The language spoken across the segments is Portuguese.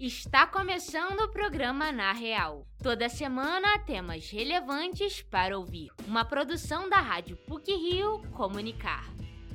Está começando o programa Na Real. Toda semana temas relevantes para ouvir. Uma produção da Rádio PUC Rio Comunicar.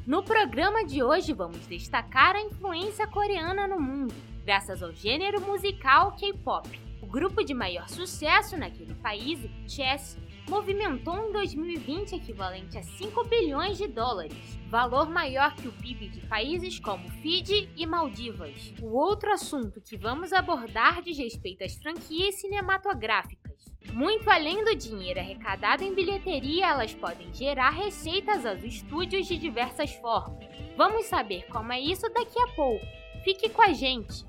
No programa de hoje vamos destacar a influência coreana no mundo, graças ao gênero musical K-pop. O grupo de maior sucesso naquele país, Chess, movimentou em 2020 equivalente a 5 bilhões de dólares, valor maior que o PIB de países como Fiji e Maldivas. O outro assunto que vamos abordar diz respeito às franquias cinematográficas. Muito além do dinheiro arrecadado em bilheteria, elas podem gerar receitas aos estúdios de diversas formas. Vamos saber como é isso daqui a pouco. Fique com a gente!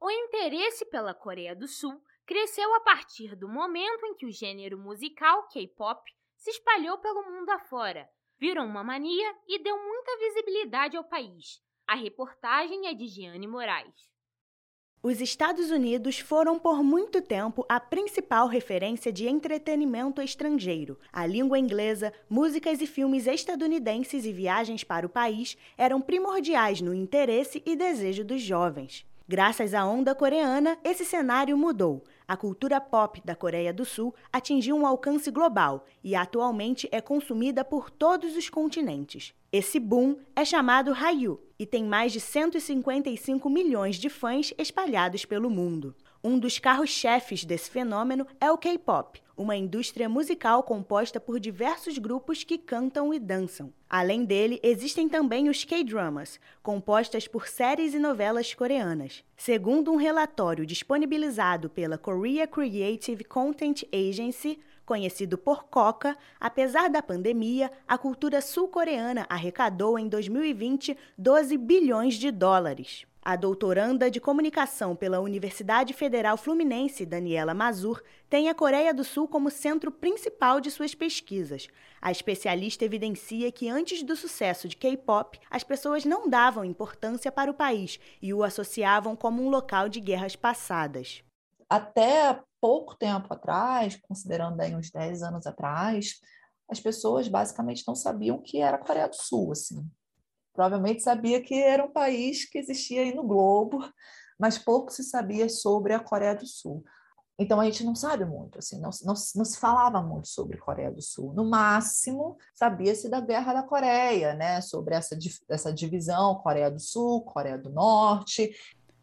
O interesse pela Coreia do Sul cresceu a partir do momento em que o gênero musical K-pop se espalhou pelo mundo afora, virou uma mania e deu muita visibilidade ao país. A reportagem é de Giane Moraes. Os Estados Unidos foram por muito tempo a principal referência de entretenimento estrangeiro. A língua inglesa, músicas e filmes estadunidenses e viagens para o país eram primordiais no interesse e desejo dos jovens. Graças à onda coreana, esse cenário mudou. A cultura pop da Coreia do Sul atingiu um alcance global e atualmente é consumida por todos os continentes. Esse boom é chamado Hallyu e tem mais de 155 milhões de fãs espalhados pelo mundo. Um dos carros-chefes desse fenômeno é o K-pop, uma indústria musical composta por diversos grupos que cantam e dançam. Além dele, existem também os K-dramas, compostas por séries e novelas coreanas. Segundo um relatório disponibilizado pela Korea Creative Content Agency, conhecido por COCA, apesar da pandemia, a cultura sul-coreana arrecadou em 2020 12 bilhões de dólares. A doutoranda de comunicação pela Universidade Federal Fluminense, Daniela Mazur, tem a Coreia do Sul como centro principal de suas pesquisas. A especialista evidencia que antes do sucesso de K-pop, as pessoas não davam importância para o país e o associavam como um local de guerras passadas. Até pouco tempo atrás, considerando aí uns 10 anos atrás, as pessoas basicamente não sabiam o que era a Coreia do Sul, assim provavelmente sabia que era um país que existia aí no globo, mas pouco se sabia sobre a Coreia do Sul. Então a gente não sabe muito, assim, não, não, não se falava muito sobre Coreia do Sul. No máximo, sabia-se da Guerra da Coreia, né? Sobre essa, essa divisão Coreia do Sul, Coreia do Norte,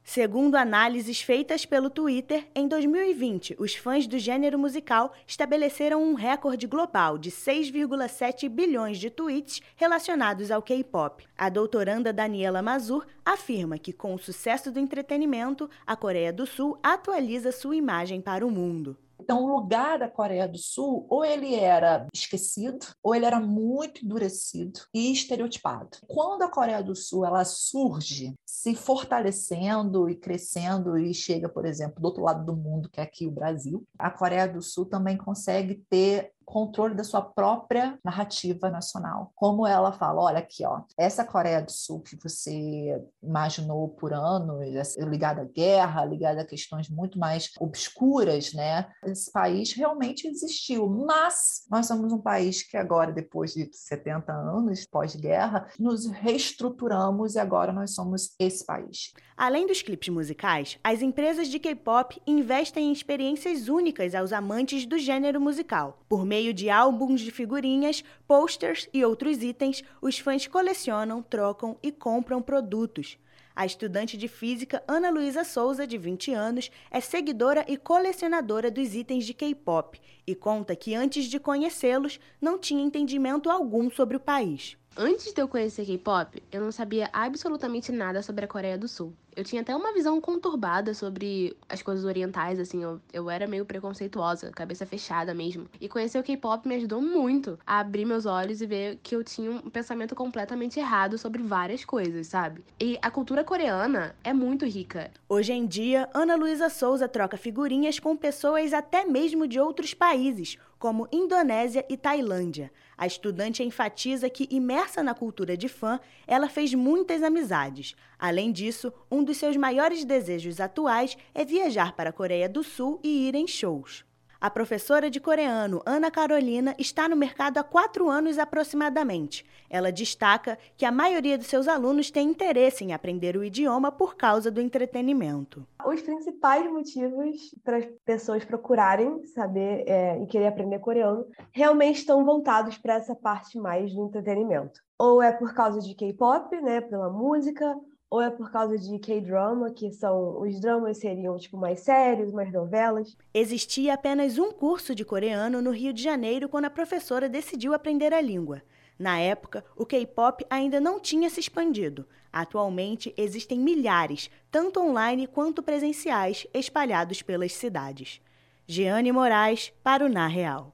Segundo análises feitas pelo Twitter, em 2020, os fãs do gênero musical estabeleceram um recorde global de 6,7 bilhões de tweets relacionados ao K-pop. A doutoranda Daniela Mazur afirma que, com o sucesso do entretenimento, a Coreia do Sul atualiza sua imagem para o mundo. Então, o lugar da Coreia do Sul, ou ele era esquecido, ou ele era muito endurecido e estereotipado. Quando a Coreia do Sul ela surge, se fortalecendo e crescendo e chega, por exemplo, do outro lado do mundo, que é aqui o Brasil, a Coreia do Sul também consegue ter controle da sua própria narrativa nacional. Como ela fala, olha aqui, ó, essa Coreia do Sul que você imaginou por anos, ligada à guerra, ligada a questões muito mais obscuras, né? Esse país realmente existiu, mas nós somos um país que agora, depois de 70 anos pós-guerra, nos reestruturamos e agora nós somos esse país. Além dos clipes musicais, as empresas de K-pop investem em experiências únicas aos amantes do gênero musical. Por meio de álbuns de figurinhas, posters e outros itens, os fãs colecionam, trocam e compram produtos. A estudante de física Ana Luísa Souza, de 20 anos, é seguidora e colecionadora dos itens de K-pop e conta que antes de conhecê-los não tinha entendimento algum sobre o país. Antes de eu conhecer K-pop, eu não sabia absolutamente nada sobre a Coreia do Sul. Eu tinha até uma visão conturbada sobre as coisas orientais, assim, eu, eu era meio preconceituosa, cabeça fechada mesmo. E conhecer o K-pop me ajudou muito a abrir meus olhos e ver que eu tinha um pensamento completamente errado sobre várias coisas, sabe? E a cultura coreana é muito rica. Hoje em dia, Ana Luísa Souza troca figurinhas com pessoas até mesmo de outros países, como Indonésia e Tailândia. A estudante enfatiza que, imersa na cultura de fã, ela fez muitas amizades. Além disso, um dos seus maiores desejos atuais é viajar para a Coreia do Sul e ir em shows. A professora de coreano Ana Carolina está no mercado há quatro anos aproximadamente. Ela destaca que a maioria dos seus alunos tem interesse em aprender o idioma por causa do entretenimento. Os principais motivos para as pessoas procurarem saber é, e querer aprender coreano realmente estão voltados para essa parte mais do entretenimento. Ou é por causa de K-pop, né, pela música, ou é por causa de K-drama, que são os dramas seriam tipo mais sérios, mais novelas. Existia apenas um curso de coreano no Rio de Janeiro quando a professora decidiu aprender a língua. Na época, o K-pop ainda não tinha se expandido. Atualmente, existem milhares, tanto online quanto presenciais, espalhados pelas cidades. Jeane Moraes, para o Na Real.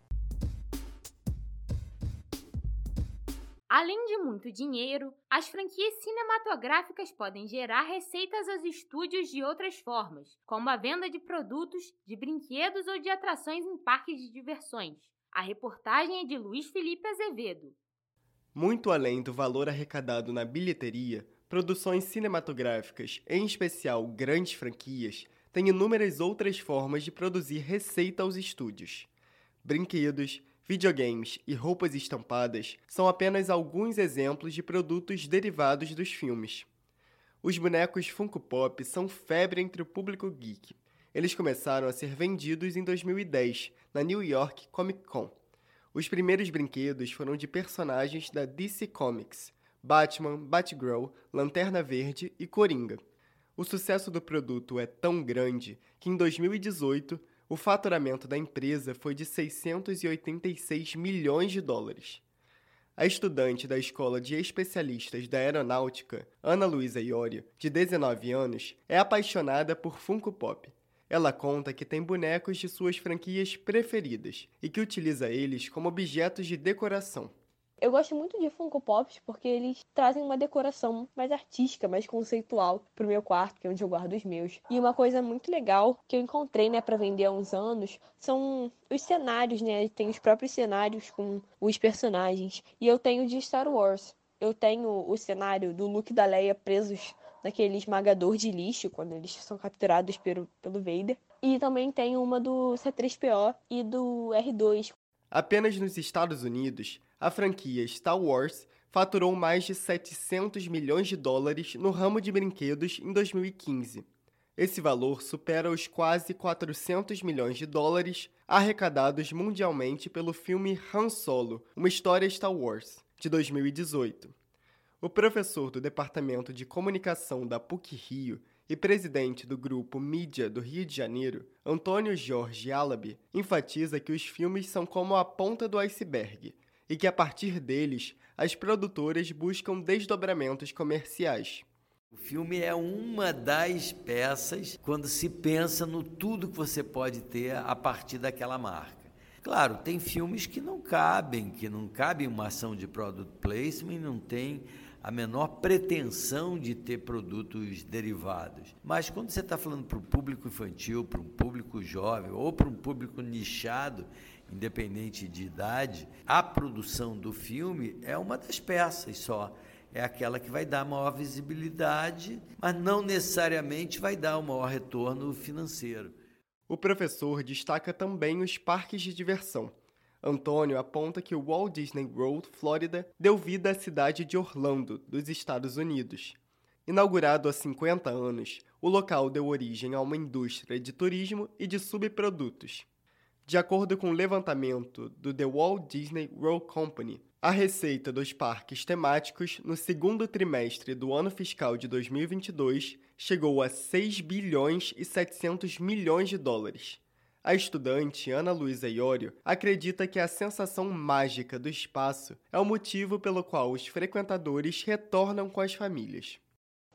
Além de muito dinheiro, as franquias cinematográficas podem gerar receitas aos estúdios de outras formas, como a venda de produtos, de brinquedos ou de atrações em parques de diversões. A reportagem é de Luiz Felipe Azevedo. Muito além do valor arrecadado na bilheteria, produções cinematográficas, em especial grandes franquias, têm inúmeras outras formas de produzir receita aos estúdios. Brinquedos, videogames e roupas estampadas são apenas alguns exemplos de produtos derivados dos filmes. Os bonecos Funko Pop são febre entre o público geek. Eles começaram a ser vendidos em 2010, na New York Comic Con. Os primeiros brinquedos foram de personagens da DC Comics, Batman, Batgirl, Lanterna Verde e Coringa. O sucesso do produto é tão grande que em 2018 o faturamento da empresa foi de 686 milhões de dólares. A estudante da Escola de Especialistas da Aeronáutica, Ana Luísa Iorio, de 19 anos, é apaixonada por Funko Pop. Ela conta que tem bonecos de suas franquias preferidas e que utiliza eles como objetos de decoração. Eu gosto muito de Funko Pops porque eles trazem uma decoração mais artística, mais conceitual pro meu quarto, que é onde eu guardo os meus. E uma coisa muito legal que eu encontrei, né, para vender há uns anos, são os cenários, né? Tem os próprios cenários com os personagens. E eu tenho de Star Wars. Eu tenho o cenário do Luke e da Leia presos naquele esmagador de lixo, quando eles são capturados pelo, pelo Vader. E também tem uma do C3PO e do R2. Apenas nos Estados Unidos, a franquia Star Wars faturou mais de 700 milhões de dólares no ramo de brinquedos em 2015. Esse valor supera os quase 400 milhões de dólares arrecadados mundialmente pelo filme Han Solo, uma história Star Wars, de 2018. O professor do Departamento de Comunicação da PUC-Rio e presidente do grupo Mídia do Rio de Janeiro, Antônio Jorge Alabi, enfatiza que os filmes são como a ponta do iceberg e que a partir deles as produtoras buscam desdobramentos comerciais. O filme é uma das peças quando se pensa no tudo que você pode ter a partir daquela marca. Claro, tem filmes que não cabem, que não cabe uma ação de product placement não tem a menor pretensão de ter produtos derivados. Mas quando você está falando para um público infantil, para um público jovem ou para um público nichado, independente de idade, a produção do filme é uma das peças só. É aquela que vai dar maior visibilidade, mas não necessariamente vai dar o maior retorno financeiro. O professor destaca também os parques de diversão. Antônio aponta que o Walt Disney World Florida deu vida à cidade de Orlando, dos Estados Unidos. Inaugurado há 50 anos, o local deu origem a uma indústria de turismo e de subprodutos. De acordo com o levantamento do The Walt Disney World Company, a receita dos parques temáticos no segundo trimestre do ano fiscal de 2022 chegou a 6 bilhões e 700 milhões de dólares. A estudante Ana Luísa Iorio acredita que a sensação mágica do espaço é o motivo pelo qual os frequentadores retornam com as famílias.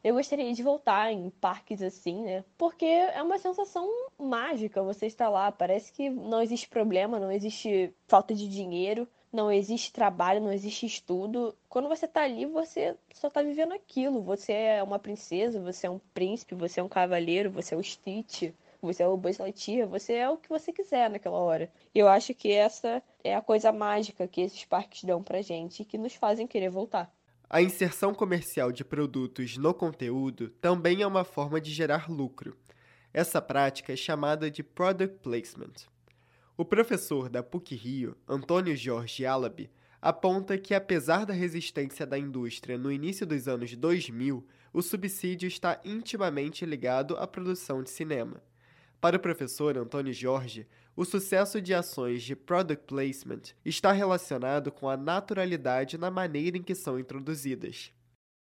Eu gostaria de voltar em parques assim, né? Porque é uma sensação mágica você estar lá. Parece que não existe problema, não existe falta de dinheiro, não existe trabalho, não existe estudo. Quando você tá ali, você só tá vivendo aquilo. Você é uma princesa, você é um príncipe, você é um cavaleiro, você é o Stitch, você é o Lightyear, você é o que você quiser naquela hora. E eu acho que essa é a coisa mágica que esses parques dão pra gente e que nos fazem querer voltar. A inserção comercial de produtos no conteúdo também é uma forma de gerar lucro. Essa prática é chamada de product placement. O professor da PUC-Rio, Antônio Jorge Alabi, aponta que, apesar da resistência da indústria no início dos anos 2000, o subsídio está intimamente ligado à produção de cinema. Para o professor Antônio Jorge, o sucesso de ações de product placement está relacionado com a naturalidade na maneira em que são introduzidas.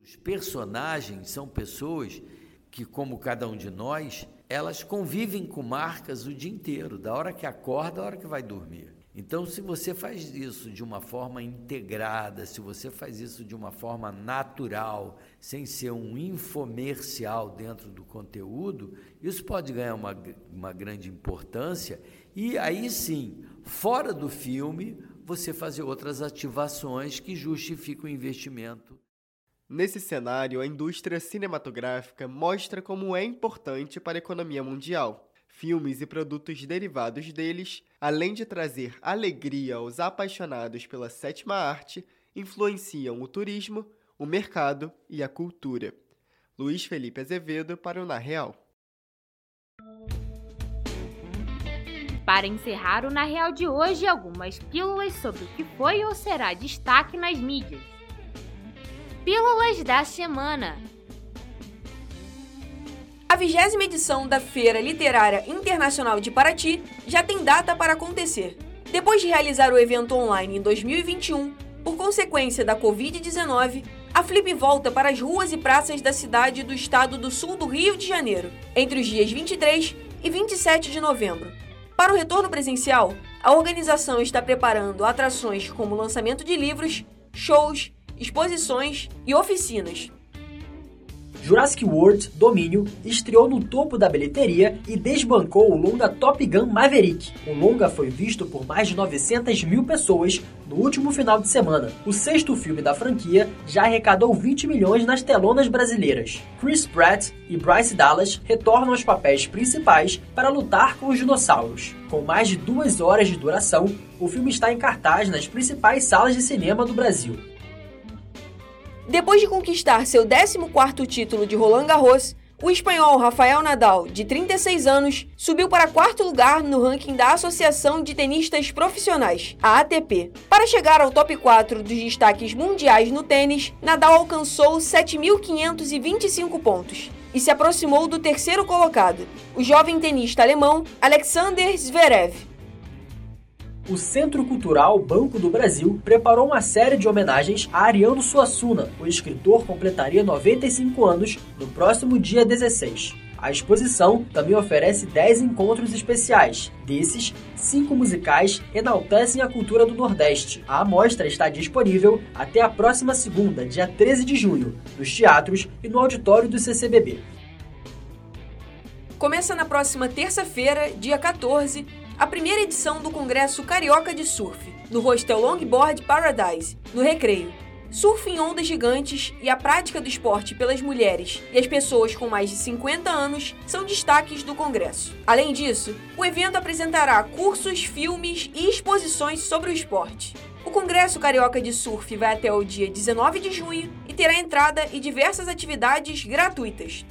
Os personagens são pessoas que, como cada um de nós, elas convivem com marcas o dia inteiro, da hora que acorda à hora que vai dormir. Então, se você faz isso de uma forma integrada, se você faz isso de uma forma natural, sem ser um infomercial dentro do conteúdo, isso pode ganhar uma, uma grande importância. E aí sim, fora do filme, você fazer outras ativações que justificam o investimento. Nesse cenário, a indústria cinematográfica mostra como é importante para a economia mundial filmes e produtos derivados deles, além de trazer alegria aos apaixonados pela sétima arte, influenciam o turismo, o mercado e a cultura. Luiz Felipe Azevedo para o Na Real. Para encerrar o Na Real de hoje, algumas pílulas sobre o que foi ou será destaque nas mídias. Pílulas da Semana a vigésima edição da Feira Literária Internacional de Paraty já tem data para acontecer. Depois de realizar o evento online em 2021, por consequência da Covid-19, a Flip volta para as ruas e praças da cidade do estado do sul do Rio de Janeiro, entre os dias 23 e 27 de novembro. Para o retorno presencial, a organização está preparando atrações como lançamento de livros, shows, exposições e oficinas. Jurassic World Domínio estreou no topo da bilheteria e desbancou o longa Top Gun Maverick. O longa foi visto por mais de 900 mil pessoas no último final de semana. O sexto filme da franquia já arrecadou 20 milhões nas telonas brasileiras. Chris Pratt e Bryce Dallas retornam aos papéis principais para lutar com os dinossauros. Com mais de duas horas de duração, o filme está em cartaz nas principais salas de cinema do Brasil. Depois de conquistar seu 14º título de Roland Garros, o espanhol Rafael Nadal, de 36 anos, subiu para quarto lugar no ranking da Associação de Tenistas Profissionais, a ATP. Para chegar ao top 4 dos destaques mundiais no tênis, Nadal alcançou 7.525 pontos e se aproximou do terceiro colocado, o jovem tenista alemão Alexander Zverev. O Centro Cultural Banco do Brasil preparou uma série de homenagens a Ariano Suassuna. O escritor completaria 95 anos no próximo dia 16. A exposição também oferece 10 encontros especiais. Desses, cinco musicais enaltecem a cultura do Nordeste. A amostra está disponível até a próxima segunda, dia 13 de junho, nos teatros e no auditório do CCBB. Começa na próxima terça-feira, dia 14, a primeira edição do Congresso Carioca de Surf, no hostel Longboard Paradise, no Recreio. Surf em ondas gigantes e a prática do esporte pelas mulheres e as pessoas com mais de 50 anos são destaques do Congresso. Além disso, o evento apresentará cursos, filmes e exposições sobre o esporte. O Congresso Carioca de Surf vai até o dia 19 de junho e terá entrada e diversas atividades gratuitas.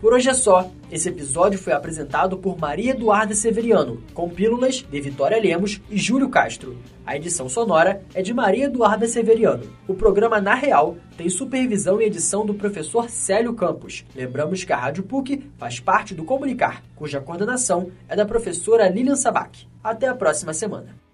Por hoje é só. Esse episódio foi apresentado por Maria Eduarda Severiano, com pílulas de Vitória Lemos e Júlio Castro. A edição sonora é de Maria Eduarda Severiano. O programa Na Real tem supervisão e edição do professor Célio Campos. Lembramos que a Rádio PUC faz parte do Comunicar, cuja coordenação é da professora Lilian Sabac. Até a próxima semana.